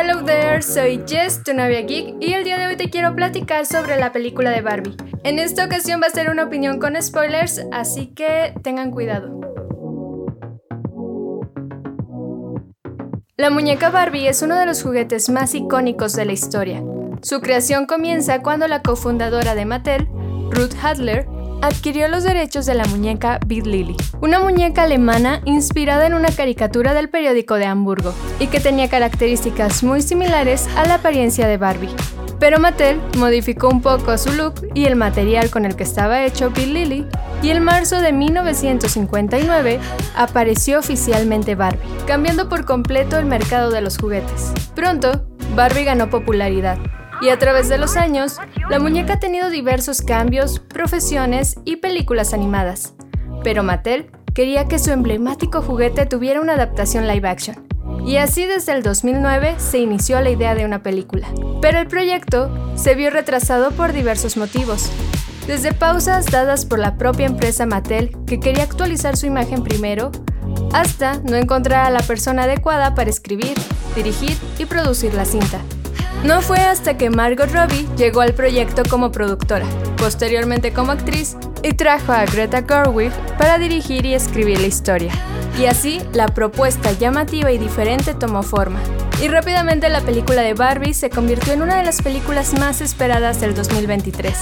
Hello there, soy Jess, tu novia geek, y el día de hoy te quiero platicar sobre la película de Barbie. En esta ocasión va a ser una opinión con spoilers, así que tengan cuidado. La muñeca Barbie es uno de los juguetes más icónicos de la historia. Su creación comienza cuando la cofundadora de Mattel, Ruth Hadler, adquirió los derechos de la muñeca Big Lily, una muñeca alemana inspirada en una caricatura del periódico de Hamburgo y que tenía características muy similares a la apariencia de Barbie. Pero Mattel modificó un poco su look y el material con el que estaba hecho Big Lily, y en marzo de 1959 apareció oficialmente Barbie, cambiando por completo el mercado de los juguetes. Pronto, Barbie ganó popularidad y a través de los años, la muñeca ha tenido diversos cambios, profesiones y películas animadas. Pero Mattel quería que su emblemático juguete tuviera una adaptación live action. Y así desde el 2009 se inició la idea de una película. Pero el proyecto se vio retrasado por diversos motivos. Desde pausas dadas por la propia empresa Mattel, que quería actualizar su imagen primero, hasta no encontrar a la persona adecuada para escribir, dirigir y producir la cinta. No fue hasta que Margot Robbie llegó al proyecto como productora, posteriormente como actriz, y trajo a Greta Gerwig para dirigir y escribir la historia. Y así, la propuesta llamativa y diferente tomó forma. Y rápidamente la película de Barbie se convirtió en una de las películas más esperadas del 2023.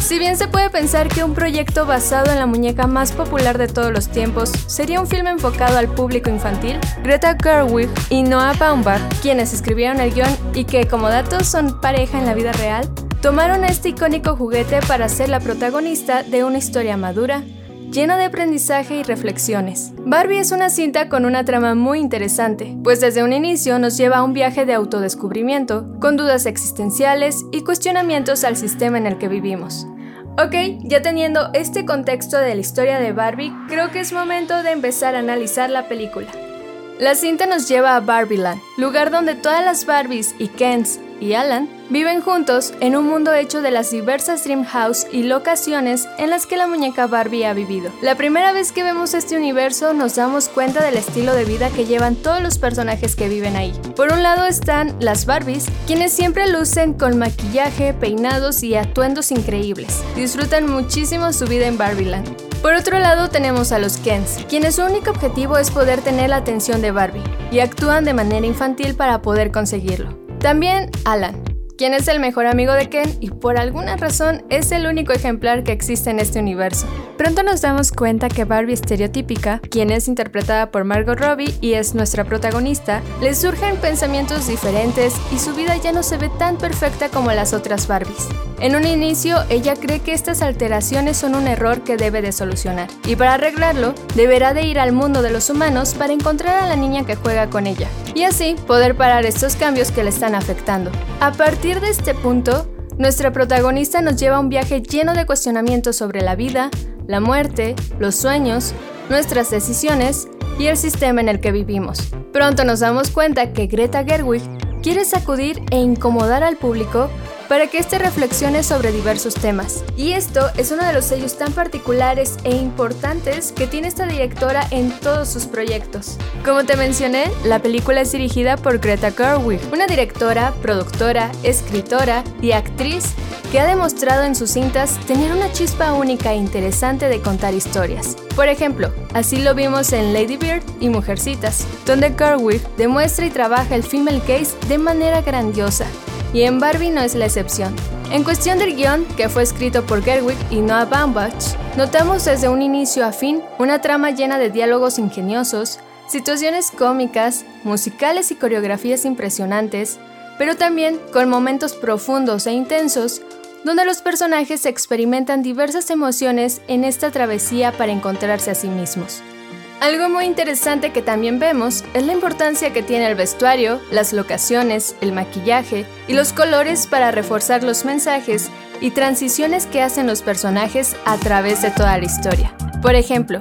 Si bien se puede pensar que un proyecto basado en la muñeca más popular de todos los tiempos sería un filme enfocado al público infantil, Greta Gerwig y Noah Baumbach, quienes escribieron el guion y que como datos son pareja en la vida real, tomaron este icónico juguete para ser la protagonista de una historia madura, llena de aprendizaje y reflexiones. Barbie es una cinta con una trama muy interesante, pues desde un inicio nos lleva a un viaje de autodescubrimiento, con dudas existenciales y cuestionamientos al sistema en el que vivimos. Ok, ya teniendo este contexto de la historia de Barbie, creo que es momento de empezar a analizar la película. La cinta nos lleva a Barbieland, lugar donde todas las Barbies y Kens y Alan viven juntos en un mundo hecho de las diversas Dream House y locaciones en las que la muñeca Barbie ha vivido. La primera vez que vemos este universo nos damos cuenta del estilo de vida que llevan todos los personajes que viven ahí. Por un lado están las Barbies, quienes siempre lucen con maquillaje, peinados y atuendos increíbles. Disfrutan muchísimo su vida en Barbieland. Por otro lado tenemos a los Kens, quienes su único objetivo es poder tener la atención de Barbie, y actúan de manera infantil para poder conseguirlo. También Alan, quien es el mejor amigo de Ken y por alguna razón es el único ejemplar que existe en este universo. Pronto nos damos cuenta que Barbie estereotípica, quien es interpretada por Margot Robbie y es nuestra protagonista, le surgen pensamientos diferentes y su vida ya no se ve tan perfecta como las otras Barbies. En un inicio, ella cree que estas alteraciones son un error que debe de solucionar, y para arreglarlo, deberá de ir al mundo de los humanos para encontrar a la niña que juega con ella, y así poder parar estos cambios que le están afectando. A partir de este punto, nuestra protagonista nos lleva a un viaje lleno de cuestionamientos sobre la vida, la muerte, los sueños, nuestras decisiones y el sistema en el que vivimos. Pronto nos damos cuenta que Greta Gerwig quiere sacudir e incomodar al público para que éste reflexione sobre diversos temas. Y esto es uno de los sellos tan particulares e importantes que tiene esta directora en todos sus proyectos. Como te mencioné, la película es dirigida por Greta Gerwig, una directora, productora, escritora y actriz que ha demostrado en sus cintas tener una chispa única e interesante de contar historias. Por ejemplo, así lo vimos en Lady Bird y Mujercitas, donde Gerwig demuestra y trabaja el female gaze de manera grandiosa, y en Barbie no es la excepción. En cuestión del guion, que fue escrito por Gerwig y Noah Baumbach, notamos desde un inicio a fin una trama llena de diálogos ingeniosos, situaciones cómicas, musicales y coreografías impresionantes, pero también con momentos profundos e intensos donde los personajes experimentan diversas emociones en esta travesía para encontrarse a sí mismos. Algo muy interesante que también vemos es la importancia que tiene el vestuario, las locaciones, el maquillaje y los colores para reforzar los mensajes y transiciones que hacen los personajes a través de toda la historia. Por ejemplo,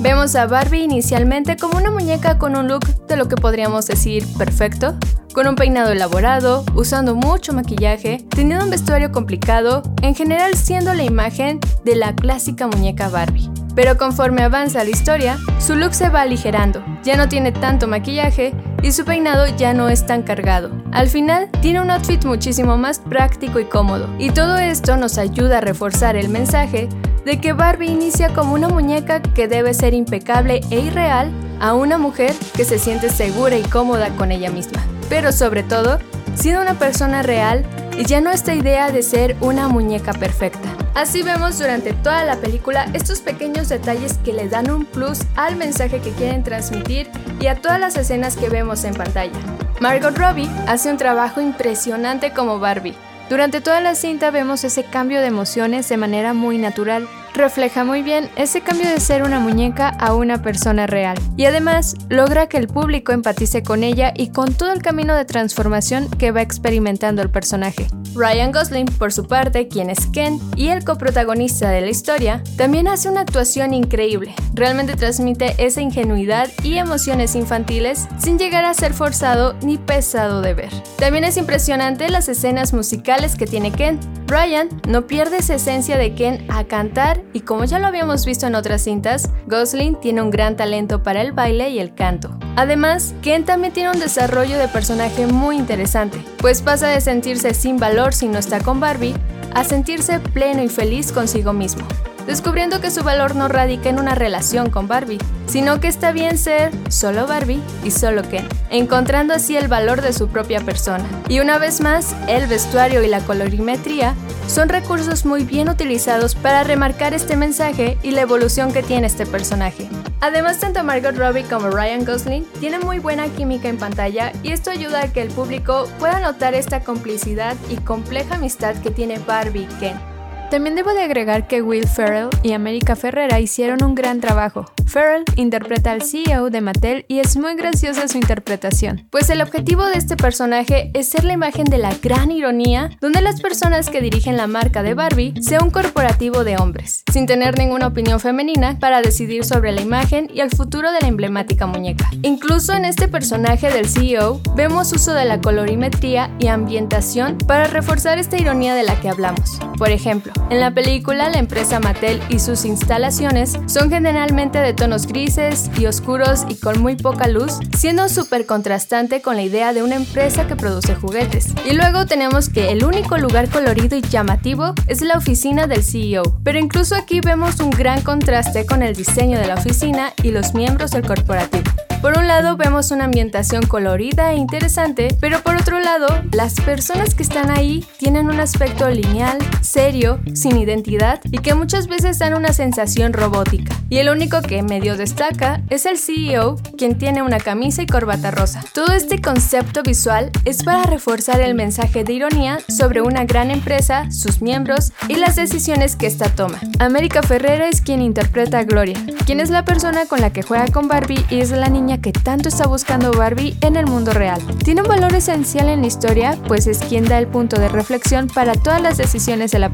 vemos a Barbie inicialmente como una muñeca con un look de lo que podríamos decir perfecto, con un peinado elaborado, usando mucho maquillaje, teniendo un vestuario complicado, en general siendo la imagen de la clásica muñeca Barbie. Pero conforme avanza la historia, su look se va aligerando, ya no tiene tanto maquillaje y su peinado ya no es tan cargado. Al final, tiene un outfit muchísimo más práctico y cómodo, y todo esto nos ayuda a reforzar el mensaje de que Barbie inicia como una muñeca que debe ser impecable e irreal a una mujer que se siente segura y cómoda con ella misma. Pero sobre todo, siendo una persona real y ya no esta idea de ser una muñeca perfecta. Así vemos durante toda la película estos pequeños detalles que le dan un plus al mensaje que quieren transmitir y a todas las escenas que vemos en pantalla. Margot Robbie hace un trabajo impresionante como Barbie. Durante toda la cinta vemos ese cambio de emociones de manera muy natural refleja muy bien ese cambio de ser una muñeca a una persona real. Y además logra que el público empatice con ella y con todo el camino de transformación que va experimentando el personaje. Ryan Gosling, por su parte, quien es Ken y el coprotagonista de la historia, también hace una actuación increíble. Realmente transmite esa ingenuidad y emociones infantiles sin llegar a ser forzado ni pesado de ver. También es impresionante las escenas musicales que tiene Ken. Ryan no pierde esa esencia de Ken a cantar y como ya lo habíamos visto en otras cintas, Gosling tiene un gran talento para el baile y el canto. Además, Ken también tiene un desarrollo de personaje muy interesante, pues pasa de sentirse sin valor si no está con Barbie a sentirse pleno y feliz consigo mismo descubriendo que su valor no radica en una relación con Barbie, sino que está bien ser solo Barbie y solo Ken, encontrando así el valor de su propia persona. Y una vez más, el vestuario y la colorimetría son recursos muy bien utilizados para remarcar este mensaje y la evolución que tiene este personaje. Además, tanto Margot Robbie como Ryan Gosling tienen muy buena química en pantalla y esto ayuda a que el público pueda notar esta complicidad y compleja amistad que tiene Barbie y Ken. También debo de agregar que Will Ferrell y América Ferrera hicieron un gran trabajo. Ferrell interpreta al CEO de Mattel y es muy graciosa su interpretación, pues el objetivo de este personaje es ser la imagen de la gran ironía donde las personas que dirigen la marca de Barbie sea un corporativo de hombres, sin tener ninguna opinión femenina para decidir sobre la imagen y el futuro de la emblemática muñeca. Incluso en este personaje del CEO vemos uso de la colorimetría y ambientación para reforzar esta ironía de la que hablamos. Por ejemplo, en la película, la empresa Mattel y sus instalaciones son generalmente de tonos grises y oscuros y con muy poca luz, siendo súper contrastante con la idea de una empresa que produce juguetes. Y luego tenemos que el único lugar colorido y llamativo es la oficina del CEO, pero incluso aquí vemos un gran contraste con el diseño de la oficina y los miembros del corporativo. Por un lado vemos una ambientación colorida e interesante, pero por otro lado, las personas que están ahí tienen un aspecto lineal, serio, sin identidad y que muchas veces dan una sensación robótica. Y el único que medio destaca es el CEO, quien tiene una camisa y corbata rosa. Todo este concepto visual es para reforzar el mensaje de ironía sobre una gran empresa, sus miembros y las decisiones que ésta toma. América Ferrera es quien interpreta a Gloria, quien es la persona con la que juega con Barbie y es la niña que tanto está buscando Barbie en el mundo real. Tiene un valor esencial en la historia, pues es quien da el punto de reflexión para todas las decisiones de la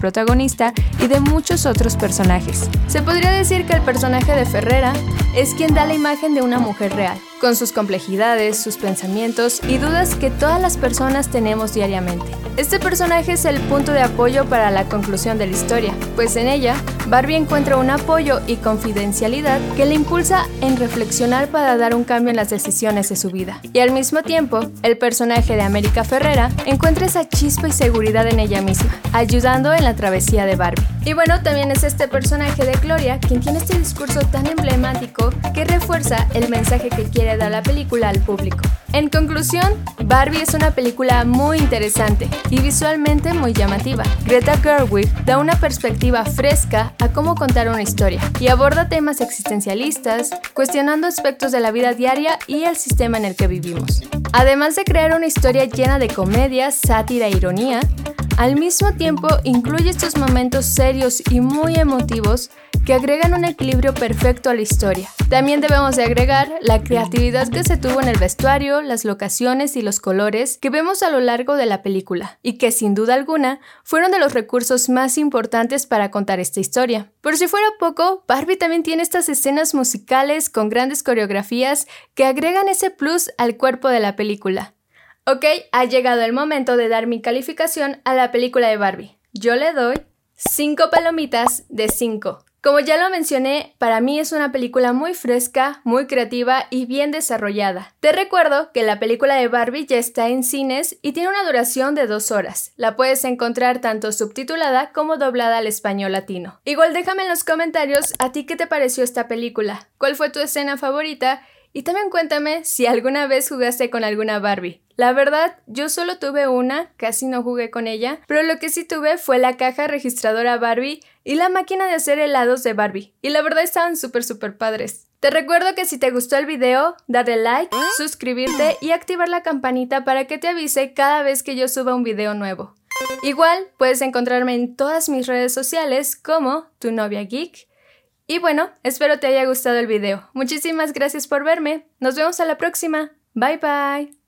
y de muchos otros personajes. Se podría decir que el personaje de Ferrera es quien da la imagen de una mujer real, con sus complejidades, sus pensamientos y dudas que todas las personas tenemos diariamente. Este personaje es el punto de apoyo para la conclusión de la historia, pues en ella Barbie encuentra un apoyo y confidencialidad que le impulsa en reflexionar para dar un cambio en las decisiones de su vida. Y al mismo tiempo, el personaje de América Ferrera encuentra esa chispa y seguridad en ella misma, ayudando en la travesía de Barbie. Y bueno, también es este personaje de Gloria quien tiene este discurso tan emblemático que refuerza el mensaje que quiere dar la película al público. En conclusión, Barbie es una película muy interesante y visualmente muy llamativa. Greta Gerwig da una perspectiva fresca a cómo contar una historia y aborda temas existencialistas, cuestionando aspectos de la vida diaria y el sistema en el que vivimos. Además de crear una historia llena de comedia, sátira e ironía, al mismo tiempo incluye estos momentos serios y muy emotivos que agregan un equilibrio perfecto a la historia. También debemos de agregar la creatividad que se tuvo en el vestuario, las locaciones y los colores que vemos a lo largo de la película, y que sin duda alguna fueron de los recursos más importantes para contar esta historia. Por si fuera poco, Barbie también tiene estas escenas musicales con grandes coreografías que agregan ese plus al cuerpo de la película. Ok, ha llegado el momento de dar mi calificación a la película de Barbie. Yo le doy 5 palomitas de 5. Como ya lo mencioné, para mí es una película muy fresca, muy creativa y bien desarrollada. Te recuerdo que la película de Barbie ya está en cines y tiene una duración de dos horas. La puedes encontrar tanto subtitulada como doblada al español latino. Igual déjame en los comentarios a ti qué te pareció esta película, cuál fue tu escena favorita y también cuéntame si alguna vez jugaste con alguna Barbie. La verdad, yo solo tuve una, casi no jugué con ella, pero lo que sí tuve fue la caja registradora Barbie y la máquina de hacer helados de Barbie. Y la verdad estaban súper súper padres. Te recuerdo que si te gustó el video, dale like, suscribirte y activar la campanita para que te avise cada vez que yo suba un video nuevo. Igual puedes encontrarme en todas mis redes sociales como tu novia geek y bueno, espero te haya gustado el video. Muchísimas gracias por verme. Nos vemos a la próxima. Bye bye.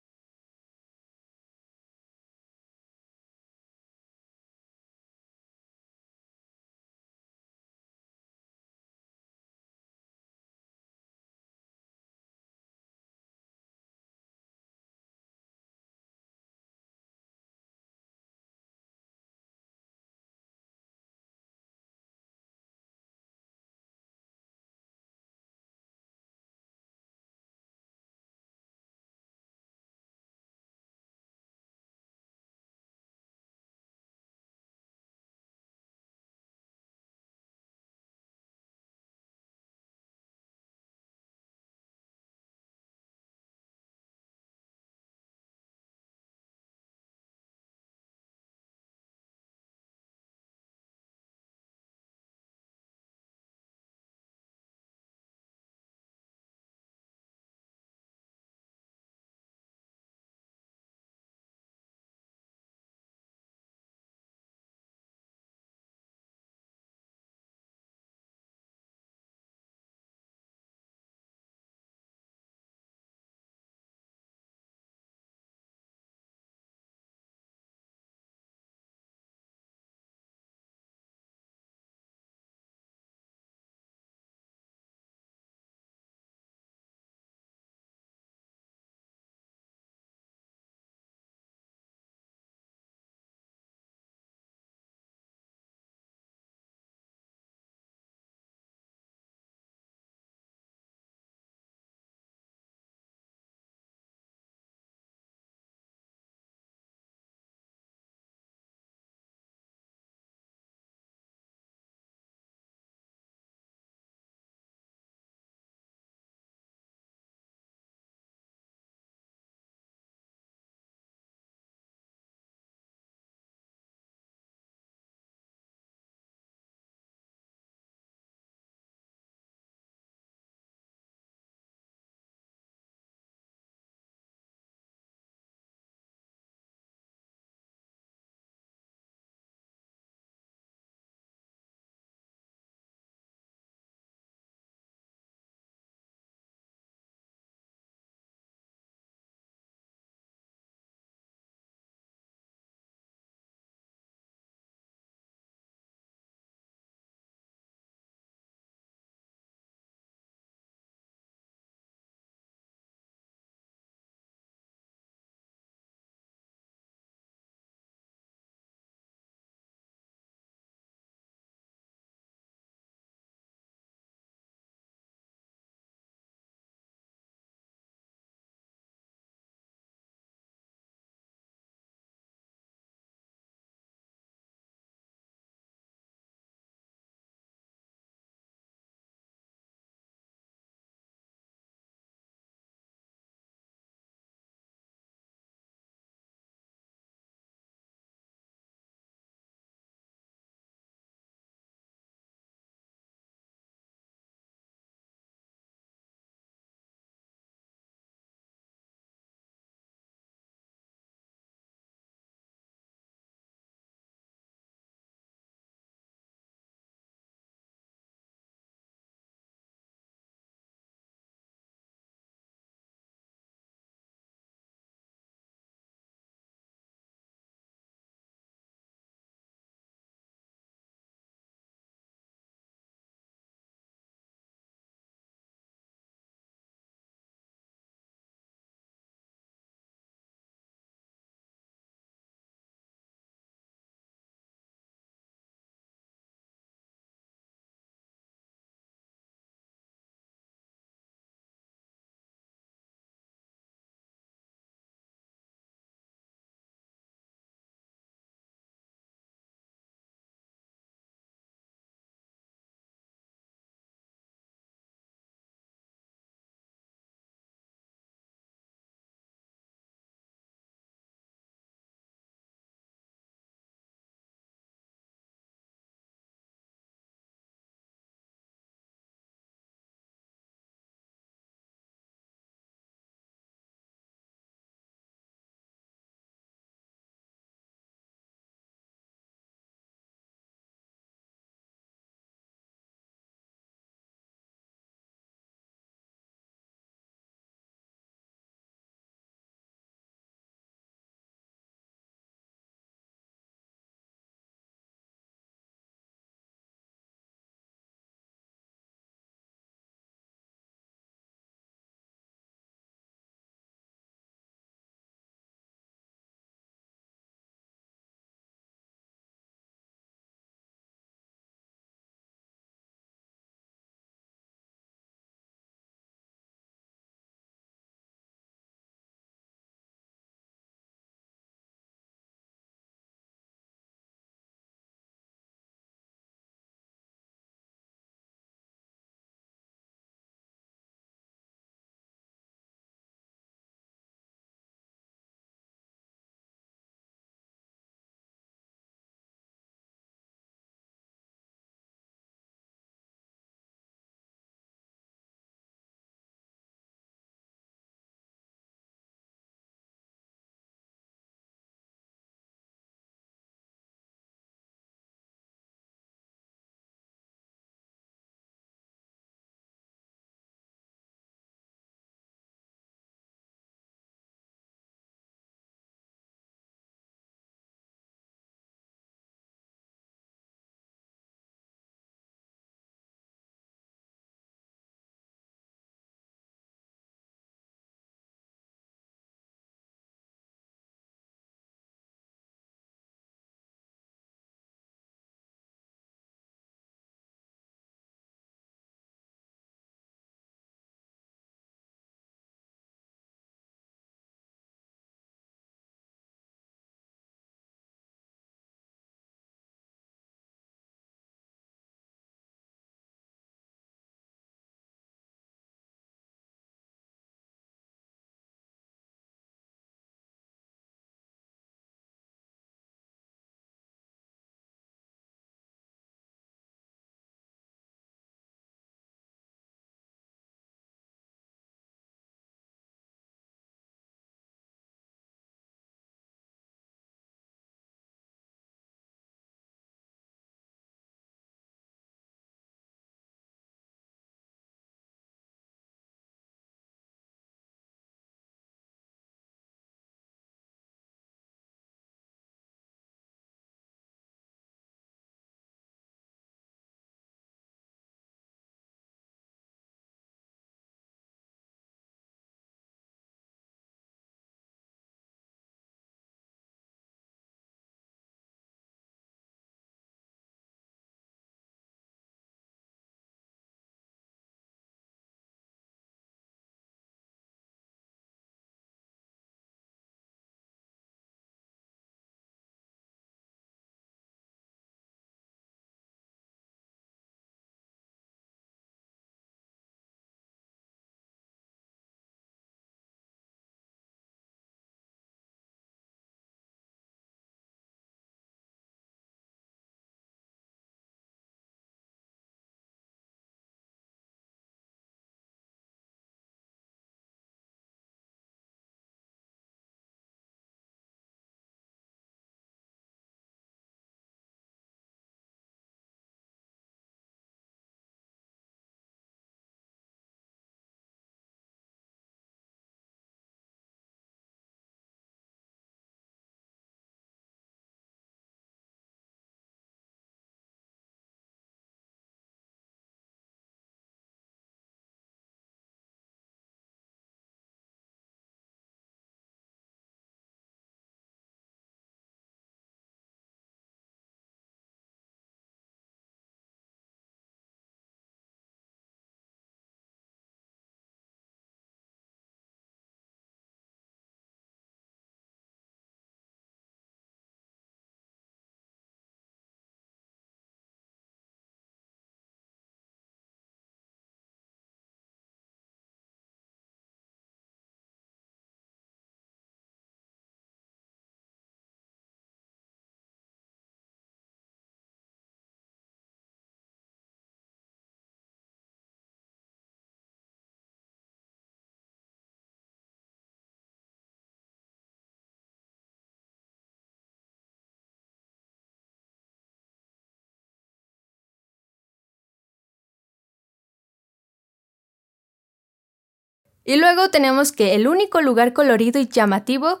Y luego tenemos que el único lugar colorido y llamativo